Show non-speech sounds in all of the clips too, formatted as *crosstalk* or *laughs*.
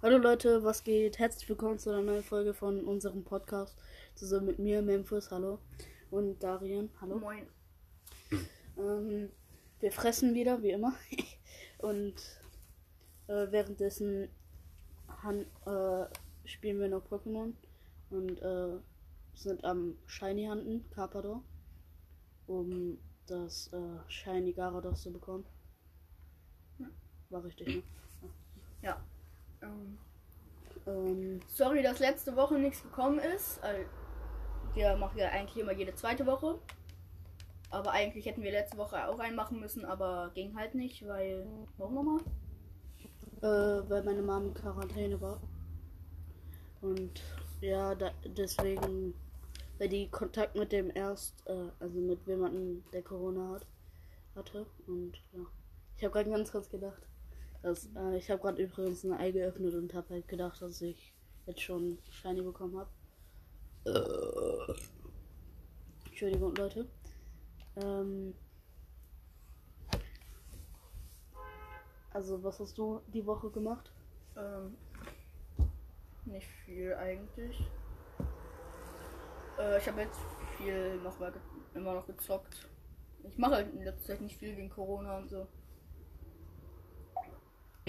Hallo Leute, was geht? Herzlich willkommen zu einer neuen Folge von unserem Podcast. Zusammen mit mir, Memphis, hallo. Und Darien, hallo. Moin. Ähm, wir fressen wieder, wie immer. *laughs* Und äh, währenddessen han äh, spielen wir noch Pokémon. Und äh, sind am Shiny Hunten, Carpador. Um das äh, Shiny Garados zu bekommen. War richtig, ne? Ja. Ähm, Ähm, sorry, dass letzte Woche nichts gekommen ist. Äh, Wir machen ja eigentlich immer jede zweite Woche. Aber eigentlich hätten wir letzte Woche auch einen machen müssen, aber ging halt nicht, weil. Warum nochmal? Äh, weil meine Mom in Quarantäne war. Und ja, da, deswegen, weil die Kontakt mit dem erst, äh, also mit jemandem, der Corona hat, hatte. Und ja, ich habe gerade ganz kurz gedacht, dass, äh, ich habe gerade übrigens ein Ei geöffnet und habe halt gedacht, dass ich jetzt schon Shiny bekommen habe. Äh, Entschuldigung, Leute. Ähm, also, was hast du die Woche gemacht? Ähm, nicht viel eigentlich. Äh, ich habe jetzt viel noch mal ge immer noch gezockt. Ich mache halt in letzter Zeit nicht viel wegen Corona und so.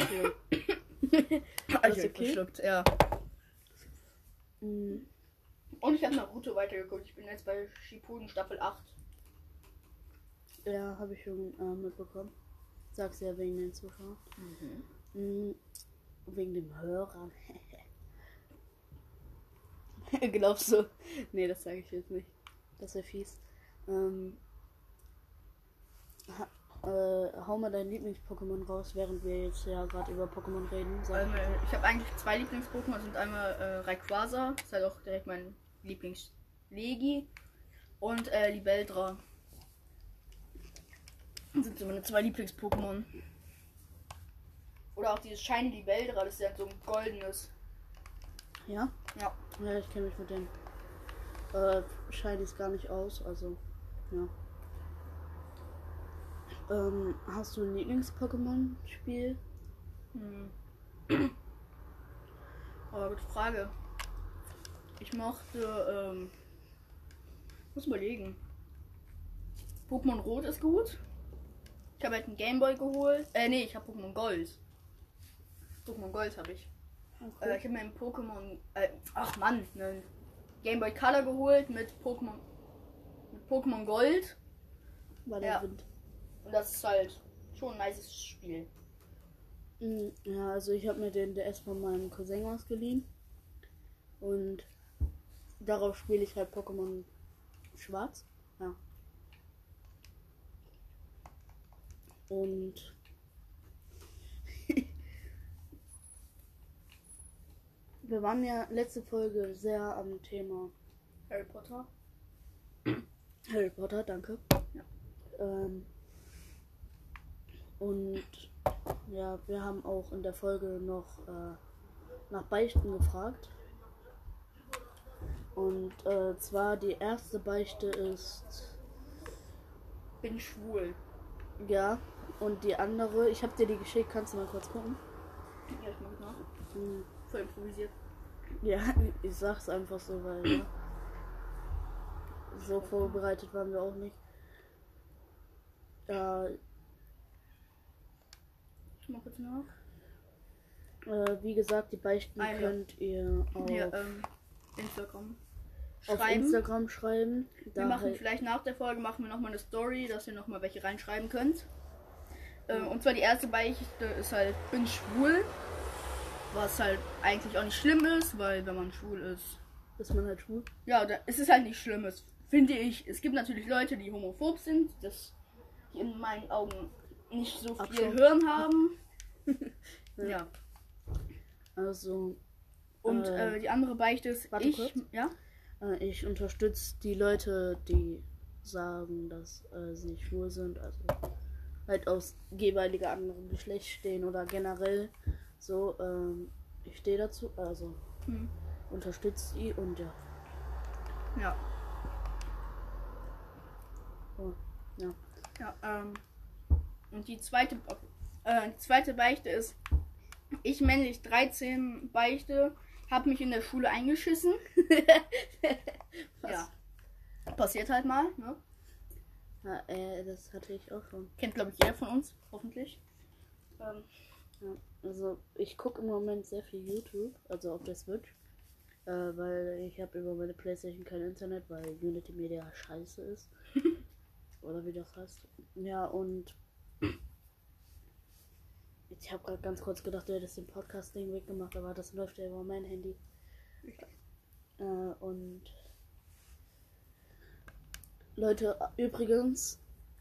Okay. *laughs* Alles okay? verschluckt, ja. Mm, Und ich habe Naruto weitergeguckt. Ich bin jetzt bei Shippuden Staffel 8. Ja, habe ich schon äh, mitbekommen. Sag's ja wegen den Zuschauern. Mm, wegen dem Hörern. *laughs* Glaubst du? Nee, das sage ich jetzt nicht. Das wäre fies. Ähm, äh, hau mal dein Lieblings-Pokémon raus, während wir jetzt ja gerade über Pokémon reden. Also, ich habe eigentlich zwei Lieblings-Pokémon. Das sind einmal äh, Rayquaza, das ist halt auch direkt mein Lieblings-Legi. Und äh, Libeldra. Das sind so meine zwei Lieblings-Pokémon. Oder auch dieses Shiny Libeldra, das ist ja so ein goldenes. ja? Ja. Ja, ich kenne mich mit den äh, Shinies gar nicht aus, also ja. Ähm, hast du ein Lieblings-Pokémon-Spiel? Hm. Aber *clears throat* gute Frage. Ich mochte, ähm, muss überlegen. Pokémon Rot ist gut. Ich habe halt einen Gameboy geholt. Äh, nee, ich habe Pokémon Gold. Pokémon Gold habe ich. Äh, ich habe mir ein Pokémon, äh, ach Mann, einen Gameboy Color geholt mit Pokémon, mit Pokémon Gold. War der ja. Wind. Und das ist halt schon ein nices Spiel. Mm, Ja, also ich habe mir den DS von meinem Cousin ausgeliehen. Und darauf spiele ich halt Pokémon Schwarz. Ja. Und *laughs* wir waren ja letzte Folge sehr am Thema Harry Potter. *clears throat* Harry Potter, danke. Ja. Ähm, und ja, wir haben auch in der Folge noch äh, nach Beichten gefragt. Und äh, zwar die erste Beichte ist Bin schwul. ja und die andere, ich habe dir die geschickt, kannst du mal kurz gucken? Ja, ich mach nach. Hm, Voll improvisiert. Ja, *laughs* ich sag's einfach so, weil ja, so vorbereitet waren wir auch nicht. Ja, Mach jetzt nach. Äh, wie gesagt, die Beichten Ah, ja. könnt ihr auf, Hier, ähm, Instagram. auf Schreiben. Instagram schreiben. wir machen vielleicht nach der Folge machen wir nochmal eine Story, dass ihr nochmal welche reinschreiben könnt. Ähm, und zwar die erste Beichte ist halt, bin schwul. Was halt eigentlich auch nicht schlimm ist, weil wenn man schwul ist. ist man halt schwul. Ja, da, es ist halt nicht schlimm, es finde ich. Es gibt natürlich Leute, die homophob sind, das in meinen Augen nicht so viel Abschau. Hirn haben. *laughs* ja. Also, Und Äh, äh, die andere Beichte ist, warte ich, kurz. ja, äh, ich unterstütze die Leute, die sagen, dass äh, sie schwul sind. Also halt aus jeweiliger anderen Geschlecht stehen oder generell so. Ähm, ich stehe dazu. Also Hm. unterstützt die und ja. ja. Oh, ja. Ja, ähm. Und die zweite, äh, zweite Beichte ist, Ich männlich 13 beichte, habe mich in der Schule eingeschissen. *laughs* Ja. Passiert halt mal, ne? Ja, äh, das hatte ich auch schon. Kennt, glaube ich, jeder von uns, hoffentlich. Ähm, Ja, also ich gucke im Moment sehr viel YouTube, also auf der Switch. Äh, weil ich habe über meine Playstation kein Internet, weil Unity Media scheiße ist. *laughs* Oder wie das heißt. Ja, und ich habe gerade ganz kurz gedacht, du hättest den Podcast-Ding weggemacht, aber das läuft ja über mein Handy. Äh, und Leute, übrigens,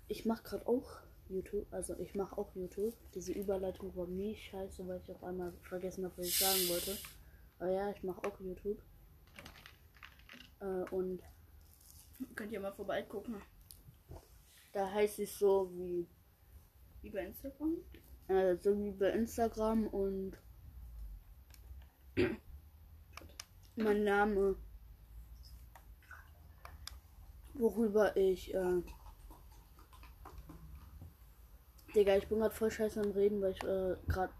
ich mache gerade auch YouTube, also ich mache auch YouTube. Diese Überleitung war nie scheiße, weil ich auf einmal vergessen habe, was ich sagen wollte. Aber ja, ich mache auch YouTube. Äh, und könnt ihr mal vorbeigucken. da heißt es so wie, Über Instagram. Äh, so wie bei Instagram und *clears throat* mein Name, worüber ich, äh, Digga, ich bin gerade voll scheiße am Reden, weil ich äh, gerade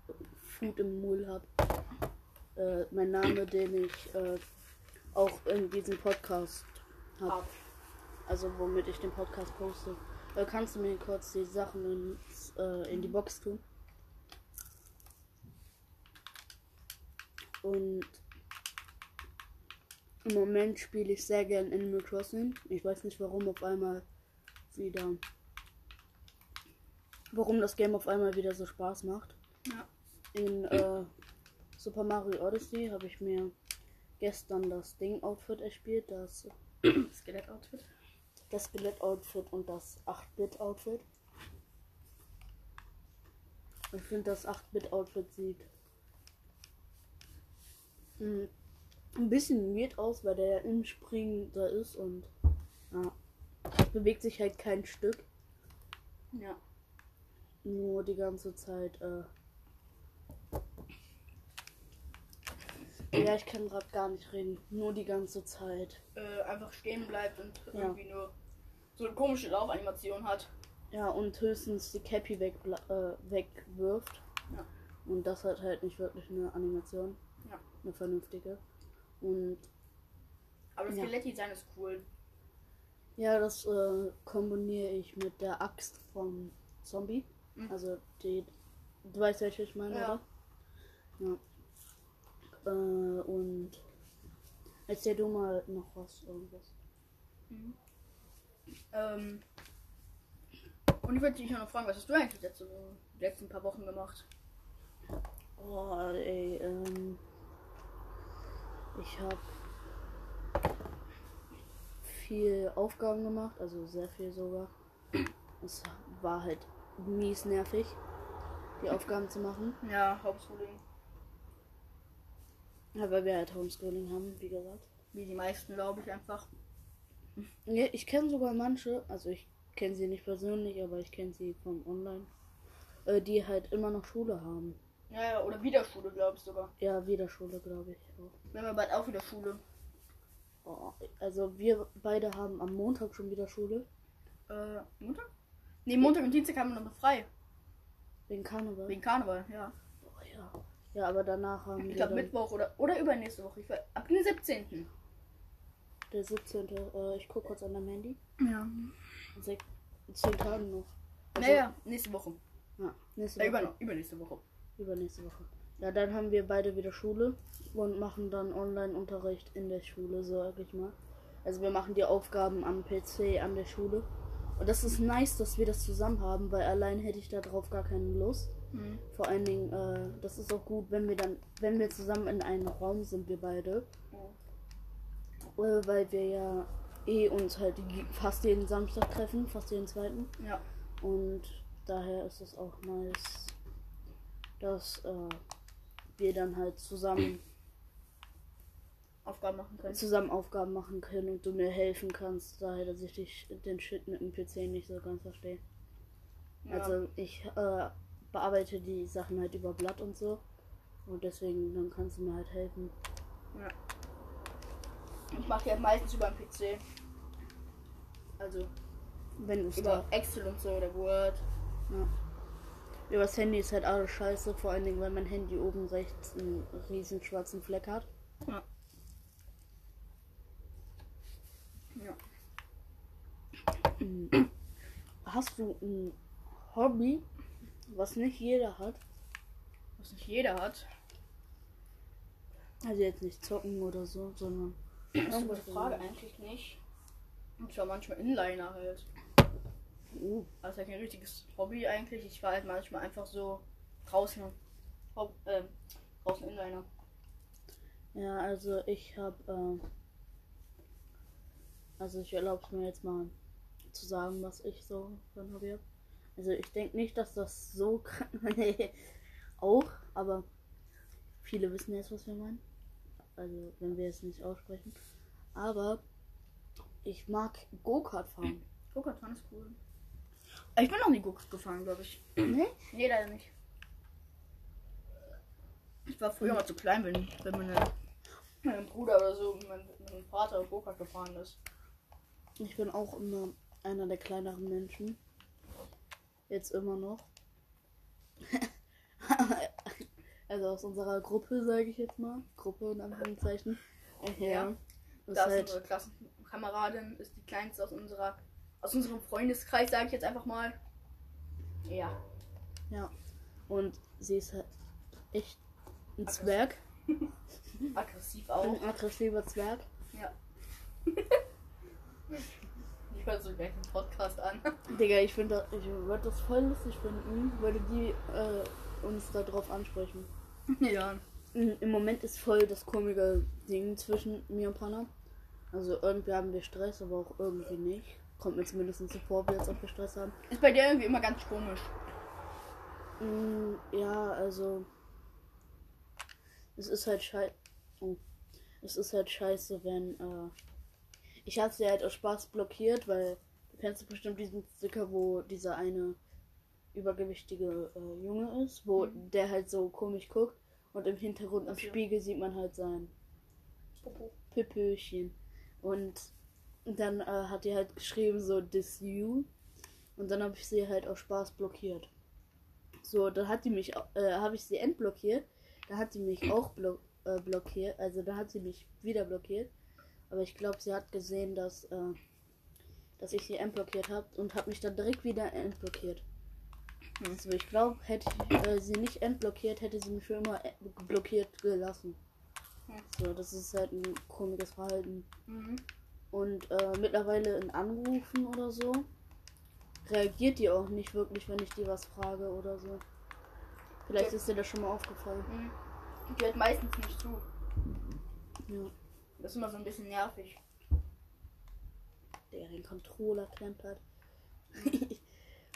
Food im Mund hab. Äh, mein Name, den ich äh, auch in diesem Podcast hab. Ab. Also womit ich den Podcast poste. Äh, kannst du mir kurz die Sachen ins, äh, in die Box tun? Und im Moment spiele ich sehr gern Animal Crossing. Ich weiß nicht warum auf einmal wieder. Warum das Game auf einmal wieder so Spaß macht. Ja. In äh, Super Mario Odyssey habe ich mir gestern das Ding-Outfit erspielt, das Skelett-Outfit. das Skelett-Outfit und das 8-Bit-Outfit. Ich finde, das 8-Bit-Outfit sieht mm, ein bisschen weird aus, weil der ja im Springen da ist und ja, bewegt sich halt kein Stück, Ja. nur die ganze Zeit. Äh ja, ich kann gerade gar nicht reden, nur die ganze Zeit. Äh, einfach stehen bleibt und Ja. irgendwie nur so eine komische Laufanimation hat. Ja, und höchstens die Cappy weg, äh, wegwirft. Ja. Und das hat halt nicht wirklich eine Animation. Eine vernünftige. Und Aber das Ja. Skelettdesign ist cool. ja, das äh, kombiniere ich mit der Axt vom Zombie. Mhm. Also die. Du weißt, welche ich meine, Ja. oder? Ja. Äh, und erzähl du mal noch was, irgendwas. Ähm, und ich wollte dich noch fragen, was hast du eigentlich letzte, die letzten paar Wochen gemacht? Oh, ey, ähm. Ich habe viel Aufgaben gemacht, also sehr viel sogar. Es war halt mies nervig, die Aufgaben zu machen. Ja, Hauptschooling. Ja, weil wir halt Homeschooling haben, wie gesagt. Wie die meisten, glaube ich, einfach. Ja, ich kenne sogar manche, also ich kenne sie nicht persönlich, aber ich kenne sie vom Online, äh, die halt immer noch Schule haben. Ja, ja, oder wieder Schule, glaube ich sogar. Ja, wieder Schule, glaube ich auch. Wir haben ja bald auch wieder Schule. Oh, also wir beide haben am Montag schon wieder Schule, Äh, Montag? Ne, Montag und Dienstag haben wir noch frei. wegen Karneval. Wegen Karneval, ja. Oh, ja. ja, aber danach haben Ich wir glaube dann Mittwoch oder, oder übernächste Woche. Ich, weiß- ab dem 17. der 17. Äh, ich gucke kurz an deinem Handy. Ja. Sech, zehn Tagen noch. Also, Naja, nächste Woche. Ja, nächste Äh, Woche. über, übernächste Woche. Übernächste Woche. Ja, dann haben wir beide wieder Schule und machen dann Online-Unterricht in der Schule, sag ich mal. Also wir machen die Aufgaben am PC an der Schule. Und das ist nice, dass wir das zusammen haben, weil allein hätte ich darauf gar keine Lust. Mhm. Vor allen Dingen, äh, das ist auch gut, wenn wir dann, wenn wir zusammen in einem Raum sind, wir beide. Äh, weil wir ja eh uns halt fast jeden Samstag treffen, fast jeden zweiten. Ja. Und daher ist es auch nice, dass äh, wir dann halt zusammen, Aufgaben machen können. zusammen Aufgaben machen können und du mir helfen kannst, daher, dass ich dich, den Shit mit dem PC nicht so ganz verstehe. Ja. Also ich äh, bearbeite die Sachen halt über Blatt und so. Und deswegen, dann kannst du mir halt helfen. Ich mache die halt meistens über den PC. Also Wenn du es über da. Excel und so oder Word. Ja. Übers Handy ist halt alles scheiße, vor allen Dingen, weil mein Handy oben rechts einen riesen schwarzen Fleck hat. Ja. Ja. *clears throat* Hast du ein Hobby, was nicht jeder hat? Was nicht jeder hat. Also jetzt nicht zocken oder so, sondern. Das ist eine gute Frage, eigentlich nicht. Ich war manchmal Inliner halt. Uh, Das ist ja kein richtiges Hobby eigentlich. Ich war halt manchmal einfach so draußen. Hob ähm, draußen Inliner. ja, also ich habe. Äh, also ich erlaube es mir jetzt mal zu sagen, was ich so für ein Hobby habe. Also ich denke nicht, dass das so *laughs* nee, auch, aber viele wissen jetzt, was wir meinen. Also wenn wir es nicht aussprechen. Aber ich mag Go-Kart fahren. Go-Kart fahren ist cool. Aber Ich bin noch nie Go-Kart gefahren, glaube ich. *clears throat* nee? Nee, leider nicht. Ich war früher mal zu klein, wenn, wenn meine, mein Bruder oder so mit meinem, mit meinem Vater Go-Kart gefahren ist. Ich bin auch immer einer der kleineren Menschen. Jetzt immer noch. *laughs* also aus unserer Gruppe, sage ich jetzt mal. Gruppe in Anführungszeichen. Äh, Ja. Ja. Das Da ist ist halt, unsere Klassenkameradin, ist die kleinste aus unserer aus unserem Freundeskreis, sage ich jetzt einfach mal. Ja. ja. Und sie ist halt echt ein Aggressiv. Zwerg. *laughs* Aggressiv auch. Ein aggressiver Zwerg. Ja. *laughs* ich höre so gleich den Podcast an. Digga, ich finde, ich würde das voll lustig finden, würde die äh, uns da drauf ansprechen. *laughs* ja. Im im Moment ist voll das komische Ding zwischen mir und Panna. Also irgendwie haben wir Stress, aber auch irgendwie nicht. Kommt mir zumindest so vor, wie als ob wir Stress haben. Ist bei dir irgendwie immer ganz komisch. Mm, ja, also es ist halt scheiße. Oh. Es ist halt scheiße, wenn äh, ich habe sie halt aus Spaß blockiert, weil du kennst bestimmt diesen Sticker, wo dieser eine übergewichtige äh, Junge ist, wo Mhm. der halt so komisch guckt und im Hintergrund so. Spiegel sieht man halt sein Popo. Pipöchen. Und dann äh, hat die halt geschrieben so this you. Und dann habe ich sie halt aus Spaß blockiert. So, dann hat die mich, äh, habe ich sie entblockiert. Da hat sie mich auch blo äh, blockiert. Also da hat sie mich wieder blockiert. Aber ich glaube, sie hat gesehen, dass, äh, dass ich sie entblockiert habe und hat mich dann direkt wieder entblockiert. Also ich glaube, hätte ich äh, sie nicht entblockiert, hätte sie mich für immer äh, blockiert gelassen. Hm. So, das ist halt ein komisches Verhalten. Mhm. Und äh, mittlerweile in Anrufen oder so reagiert die auch nicht wirklich, wenn ich die was frage oder so. Vielleicht Okay. ist dir das schon mal aufgefallen. Mhm. Die hört meistens nicht zu. Ja. Das ist immer so ein bisschen nervig. Der den Controller klempert. *laughs*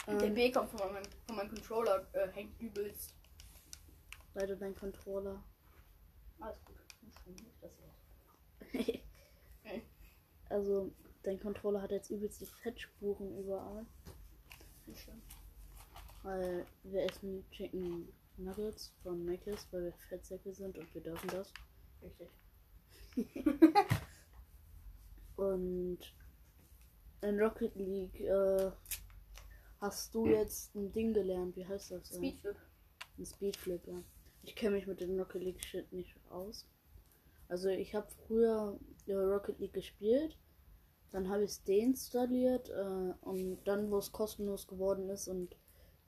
Der ähm, B kommt von meinem, von meinem Controller, äh, hängt übelst. du dein Controller. Alles gut. Nicht Wort. Also, dein Controller hat jetzt übelste Fettspuren überall. Weil wir essen Chicken Nuggets von Mc's, weil wir Fettsäcke sind und wir dürfen das. Richtig. *laughs* Und in Rocket League äh, hast du jetzt ein Ding gelernt. Wie heißt das? Speedflip. Ein Speedflip, ja. Ich kenne mich mit dem Rocket League Shit nicht aus. Also ich habe früher äh, Rocket League gespielt, dann habe ich es deinstalliert äh, und dann, wo es kostenlos geworden ist und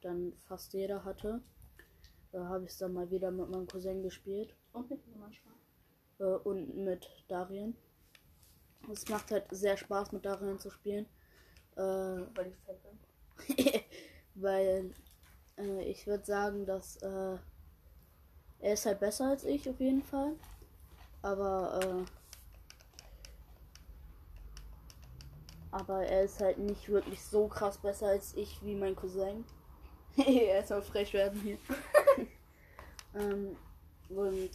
dann fast jeder hatte, äh, habe ich es dann mal wieder mit meinem Cousin gespielt Und mit mir manchmal. äh, und mit Darien. Es macht halt sehr Spaß mit Darien zu spielen. Äh, Weil ich fett bin. *laughs* weil äh, ich würde sagen, dass äh, er ist halt besser als ich auf jeden Fall. Aber aber er ist halt nicht wirklich so krass besser als ich wie mein Cousin. *laughs* er soll frech werden hier. *laughs* ähm, und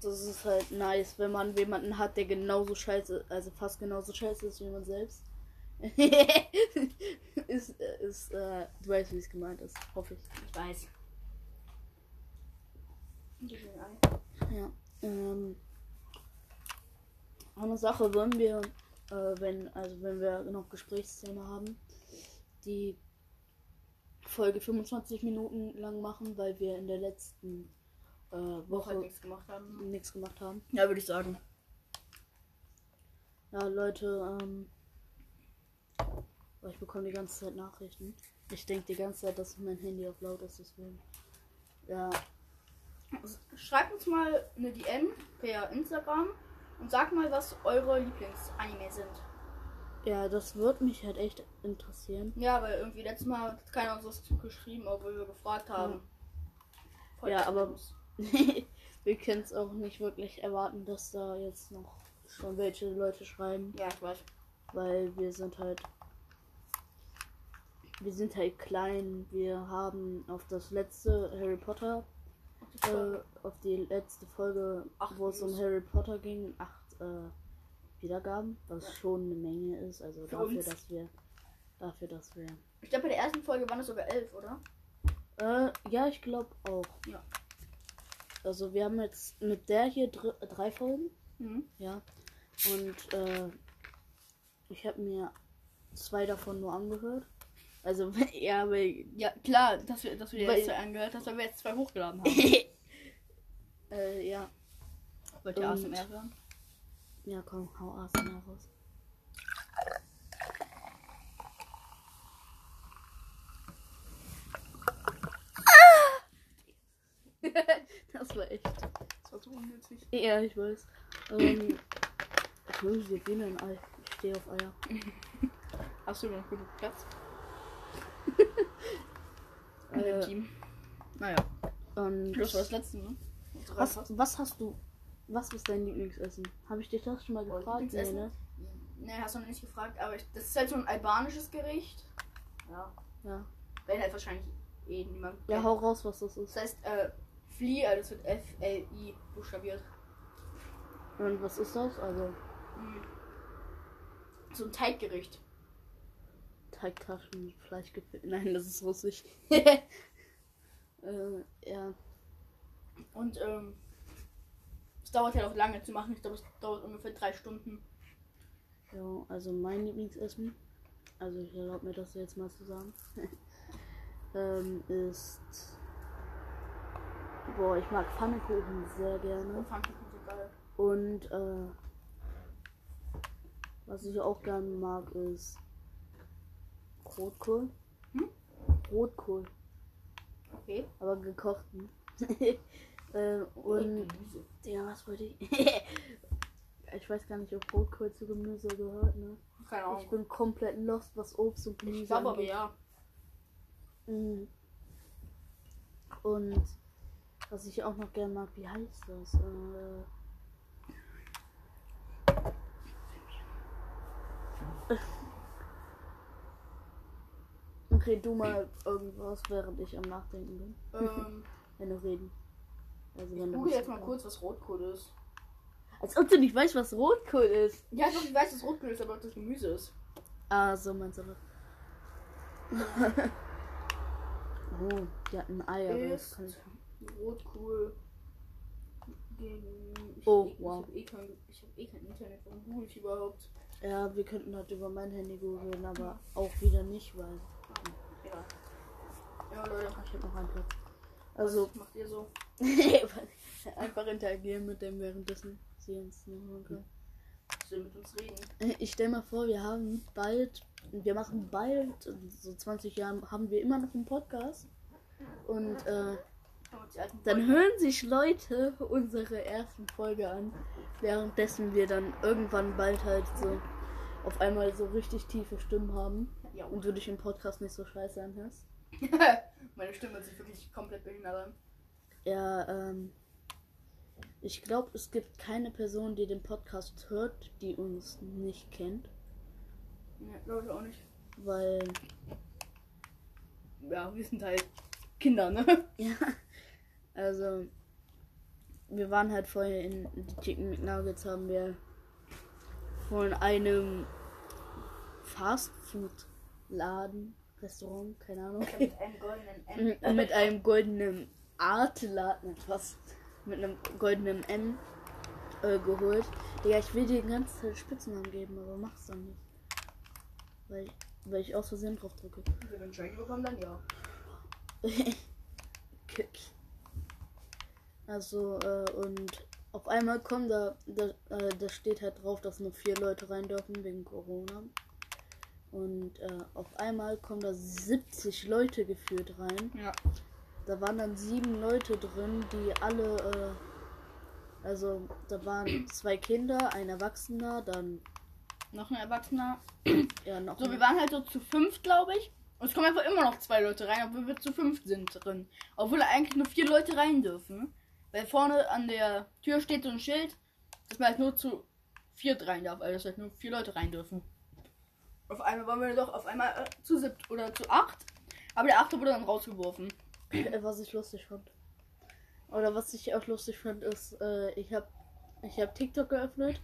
das ist halt nice, wenn man jemanden hat, der genauso scheiße, also fast genauso scheiße ist wie man selbst. *laughs* ist, ist, äh, du weißt, wie es gemeint ist, hoffe ich. Ich weiß. Ja. Ähm, eine Sache, wollen wir, äh, wenn, also wenn wir noch Gesprächsthema haben, die Folge 25 Minuten lang machen, weil wir in der letzten äh, Woche halt nichts gemacht haben. nichts gemacht haben. Ja, würde ich sagen. Ja, Leute, ähm. oh, Ich bekomme die ganze Zeit Nachrichten. Ich denke die ganze Zeit, dass mein Handy auf laut ist, deswegen. Ja, Schreibt uns mal eine DM per Instagram und sagt mal, was eure Lieblingsanime sind. ja, das wird mich halt echt interessieren. Ja, weil irgendwie letztes Mal hat keiner uns was geschrieben, obwohl wir gefragt haben. Voll Ja, aber- *laughs* wir können es auch nicht wirklich erwarten, dass da jetzt noch schon welche Leute schreiben, Ja, ich weiß. weil wir sind halt. Wir sind halt klein. Wir haben auf das letzte Harry Potter äh, auf die letzte Folge, Acht wo es um. Harry Potter ging, acht äh, Wiedergaben, was Ja. schon eine Menge ist. Also Für dafür, uns. dass wir, dafür, dass wir. Ich glaube, bei der ersten Folge waren es sogar elf, oder? Äh, ja, ich glaube auch. Ja. Also wir haben jetzt mit der hier dr drei Folgen, Mhm. ja. Und äh, ich habe mir zwei davon nur angehört. Also *laughs* ja, weil Ja, klar, dass wir, dass wir Weil- jetzt zwei angehört haben, weil wir jetzt zwei hochgeladen haben. *laughs* äh, ja, Wollt ihr Und- ASMR hören? ja, komm, hau ASMR raus. *laughs* Das war echt. Das war so unnötig. Ja, ich weiß. Ähm, wir gehen in Ei. Ich stehe auf Eier. Hast du noch genug Platz? Äh, dem Team. Naja, und das war das letzte, ne? Was, was hast du? Was ist dein Lieblingsessen? Habe ich dich das schon mal Oh, gefragt? Nee, ne? Ne, hast du noch nicht gefragt, aber ich, das ist halt so ein albanisches Gericht. Ja. Ja. Wenn halt wahrscheinlich eh niemand. Ja, kennt. hau raus, was das ist. Das heißt, äh, Fli, also das wird F-L-I buchstabiert. Und was ist das? Also Mhm. So ein Teiggericht. Teigtaschen mit Fleisch gefüllt. Nein, das ist russisch. *laughs* äh, ja. Und ähm, es dauert halt auch lange zu machen. Ich glaube, es dauert ungefähr drei Stunden. Ja, also mein Lieblingsessen, also ich erlaube mir das jetzt mal zu sagen, *laughs* ähm, ist. Boah, ich mag Pfannkuchen sehr gerne. Oh, Pfannkuchen sind geil. Und äh, was ich auch gerne mag, ist Rotkohl. Hm? Rotkohl, Okay. aber gekochten. *laughs* äh, und ja, was wollte ich? *laughs* ich weiß gar nicht, ob Rotkohl zu Gemüse gehört, ne? Keine Ahnung. Ich bin komplett lost, was Obst und Gemüse Ich glaube aber ja. Mhm. Und was ich auch noch gerne mag, wie heißt das? Äh, Okay, du mal irgendwas, während ich am Nachdenken bin. Ähm, *laughs* Wenn du reden. Also ich wenn du google was- jetzt mal kurz, was Rotkohl ist. Als ob du nicht weißt, was Rotkohl ist. Ja, doch, ich weiß, dass Rotkohl ist, aber ob das Gemüse ist. Ah, so meinst du das. *laughs* oh, die hatten Eier. aber das Ist kann ich. Rotkohl gegen. Ich Oh, hab eh, wow. Ich habe eh, kein, ich hab eh kein Internet. Warum google ich überhaupt? Ja, wir könnten halt über mein Handy googeln, aber auch wieder nicht, weil Ja. Ja, Leute. ich habe noch einen Platz. Also, was macht ihr so? *laughs* einfach interagieren mit dem währenddessen sie uns nicht. Willst du mit uns reden? Ich stell mal vor, wir haben bald, wir machen bald, so 20 Jahren haben wir immer noch einen Podcast. Und äh, dann hören sich Leute unsere ersten Folge an, währenddessen wir dann irgendwann bald halt so auf einmal so richtig tiefe Stimmen haben. Ja, und du dich im Podcast nicht so scheiße anhörst. *laughs* Meine Stimme hört sich wirklich komplett behindert an. Ja, ähm, ich glaube, es gibt keine Person, die den Podcast hört, die uns nicht kennt, Ja, glaube ich auch nicht. weil Ja, wir sind halt Kinder, ne? *laughs* Ja, also wir waren halt vorher in die Chicken McNuggets, haben wir von einem Fastfood-Laden, Restaurant, keine Ahnung, Mit einem goldenen M. *laughs* mit einem goldenen Art-Laden, was mit einem goldenen M äh, geholt. Ja, ich will dir die ganze Zeit Spitznamen geben, aber mach's dann nicht. Weil, weil ich aus Versehen drauf drücke. Wenn wir einen Shiny bekommen, dann ja. *laughs* also, äh, und auf einmal kommen da, da, äh, da steht halt drauf, dass nur vier Leute rein dürfen wegen Corona. Und äh, auf einmal kommen da 70 Leute geführt rein. Ja. Da waren dann sieben Leute drin, die alle, äh, also da waren zwei Kinder, ein Erwachsener, dann Noch ein Erwachsener. ja noch So, ein- wir waren halt so zu fünf, glaube ich. Und es kommen einfach immer noch zwei Leute rein, obwohl wir zu fünf sind drin. Obwohl eigentlich nur vier Leute rein dürfen. Weil vorne an der Tür steht so ein Schild, dass man halt nur zu viert rein darf. Also dass halt nur vier Leute rein dürfen. Auf einmal waren wir doch auf einmal äh, zu siebt oder zu acht. Aber der achte wurde dann rausgeworfen. Äh, was ich lustig fand. Oder was ich auch lustig fand, ist, äh, ich habe ich hab TikTok geöffnet.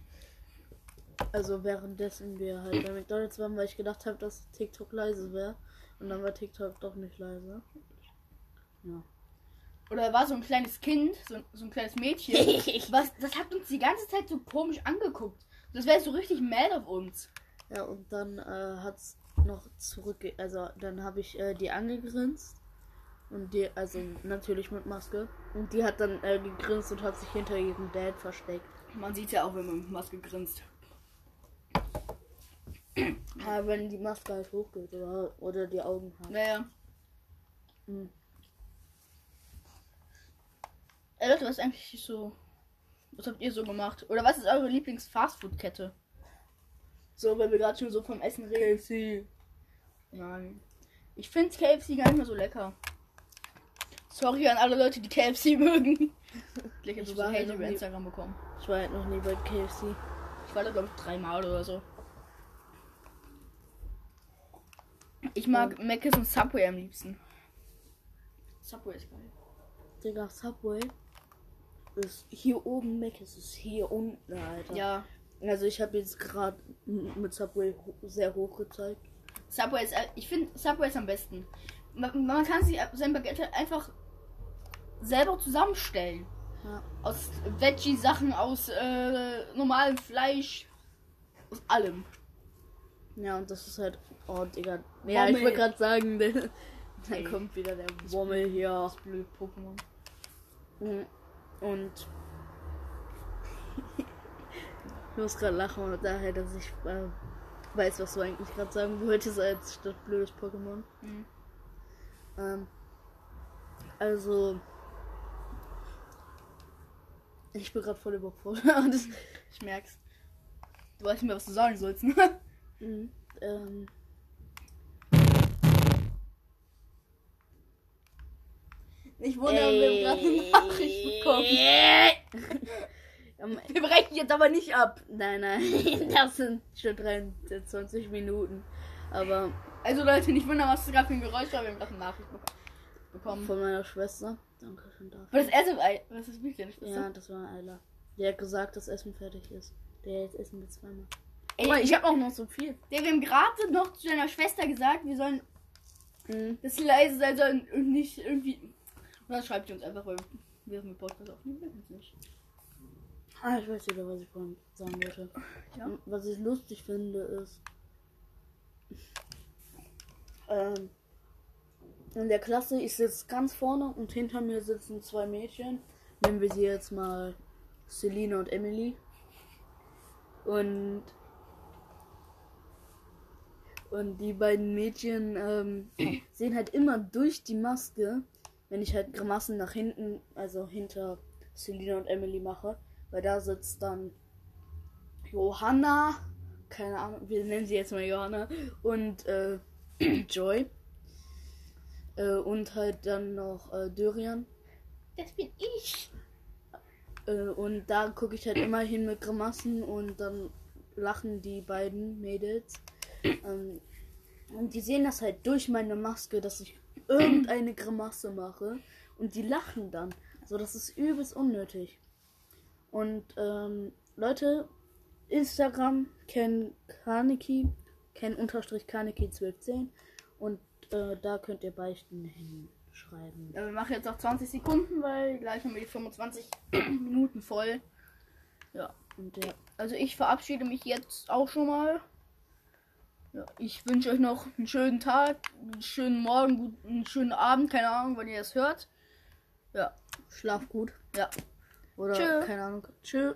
Also währenddessen wir halt bei McDonalds waren, weil ich gedacht habe, dass TikTok leise wäre. Und dann war TikTok doch nicht leise. Ja. Oder war so ein kleines Kind, so, so ein kleines Mädchen. *laughs* was, das hat uns die ganze Zeit so komisch angeguckt. Das wäre so richtig mad auf uns. Ja, und dann äh, hat's noch zurück, also dann habe ich äh, die angegrinst und die, also natürlich mit Maske und die hat dann äh, gegrinst und hat sich hinter ihrem Dad versteckt. Man sieht ja auch, wenn man mit Maske grinst. Ja, wenn die Maske halt hochgeht oder, oder die Augen hat. Naja. Mhm. Ey Leute, was ist eigentlich so. Was habt ihr so gemacht? Oder was ist eure Lieblings-Fastfood-Kette? So, wenn wir gerade schon so vom Essen reden. KFC. Nein. Ich finde KFC gar nicht mehr so lecker. Sorry an alle Leute, die KFC *laughs* mögen. Ich habe Ich so war halt Hate noch über nie- Instagram bekommen. Ich war halt noch nie bei KFC. Ich war da glaube ich dreimal oder so. Ich mag Mc's und Subway am liebsten. Subway ist geil. Digga, Subway ist hier oben, Mac ist hier unten, Alter. Ja, Also ich habe jetzt gerade mit Subway sehr hoch gezeigt. Subway ist, äh, ich finde Subway ist am besten. Man, man kann sich sein Baguette einfach selber zusammenstellen. Ja. Aus Veggie-Sachen, aus äh, normalem Fleisch, aus allem. Ja, und das ist halt. Oh, Digga. Ja, ich Wommel. wollte gerade sagen, *laughs* dann Ey. kommt wieder der Wommel hier. Das blöde Pokémon. Mhm. Und. Ich muss gerade lachen und daher, dass ich äh, weiß, was du eigentlich gerade sagen wolltest, als statt blödes Pokémon. Mhm. Ähm, also. Ich bin gerade voll überfordert. *laughs* Ich merk's. Du weißt nicht mehr, was du sagen sollst. Ne? Mhm. Ähm, Ich wundere, wir haben gerade eine Nachricht bekommen. *laughs* *laughs* Wir brechen jetzt aber nicht ab. nein, nein, *laughs* das sind schon 23 Minuten. Aber Also Leute, nicht wundern, was das gerade für ein Geräusch war. Wir haben gerade eine Nachricht bek- bekommen. von meiner Schwester. Danke schön dafür. War das Ei? Was ist wirklich deine Ja, Schwester? das war Ayla. Die hat gesagt, dass Essen fertig ist. Der jetzt essen wir zweimal. Ey, ich habe auch noch so viel. Der, wir haben gerade noch zu deiner Schwester gesagt, wir sollen, Mhm. sie leise sein sollen und nicht irgendwie. Und dann schreibt sie uns einfach, weil wir mit Podcast aufnehmen, wir es nicht. Ah, ich weiß wieder, was ich vorhin sagen wollte. Ja. Was ich lustig finde, ist. Ähm, in der Klasse, ich sitze ganz vorne und hinter mir sitzen zwei Mädchen. Nehmen wir sie jetzt mal Selina und Emily. Und. Und die beiden Mädchen ähm, *clears throat* sehen halt immer durch die Maske, wenn ich halt Grimassen nach hinten, also hinter Selina und Emily mache. Weil da sitzt dann Johanna, keine Ahnung, wir nennen sie jetzt mal Johanna, und äh, *clears throat* Joy. Äh, und halt dann noch äh, Dorian. Das bin ich. Äh, und da gucke ich halt immer hin mit Grimassen und dann lachen die beiden Mädels. Ähm, und die sehen das halt durch meine Maske, dass ich irgendeine Grimasse mache. Und die lachen dann. So, das ist übelst unnötig. Und ähm, Leute, Instagram, Ken Kaneki, Ken unterstrich Kaneki 1210. Und äh, da könnt ihr Beichten hinschreiben. Ja, wir machen jetzt noch 20 Sekunden, weil gleich haben wir die 25 *clears throat* Minuten voll. Ja. Und ja, Also ich verabschiede mich jetzt auch schon mal. Ja, ich wünsche euch noch einen schönen Tag, einen schönen Morgen, einen schönen Abend, keine Ahnung, wann ihr es hört. Ja, Schlaf gut. ja. Oder Tschö. keine Ahnung. Tschüss.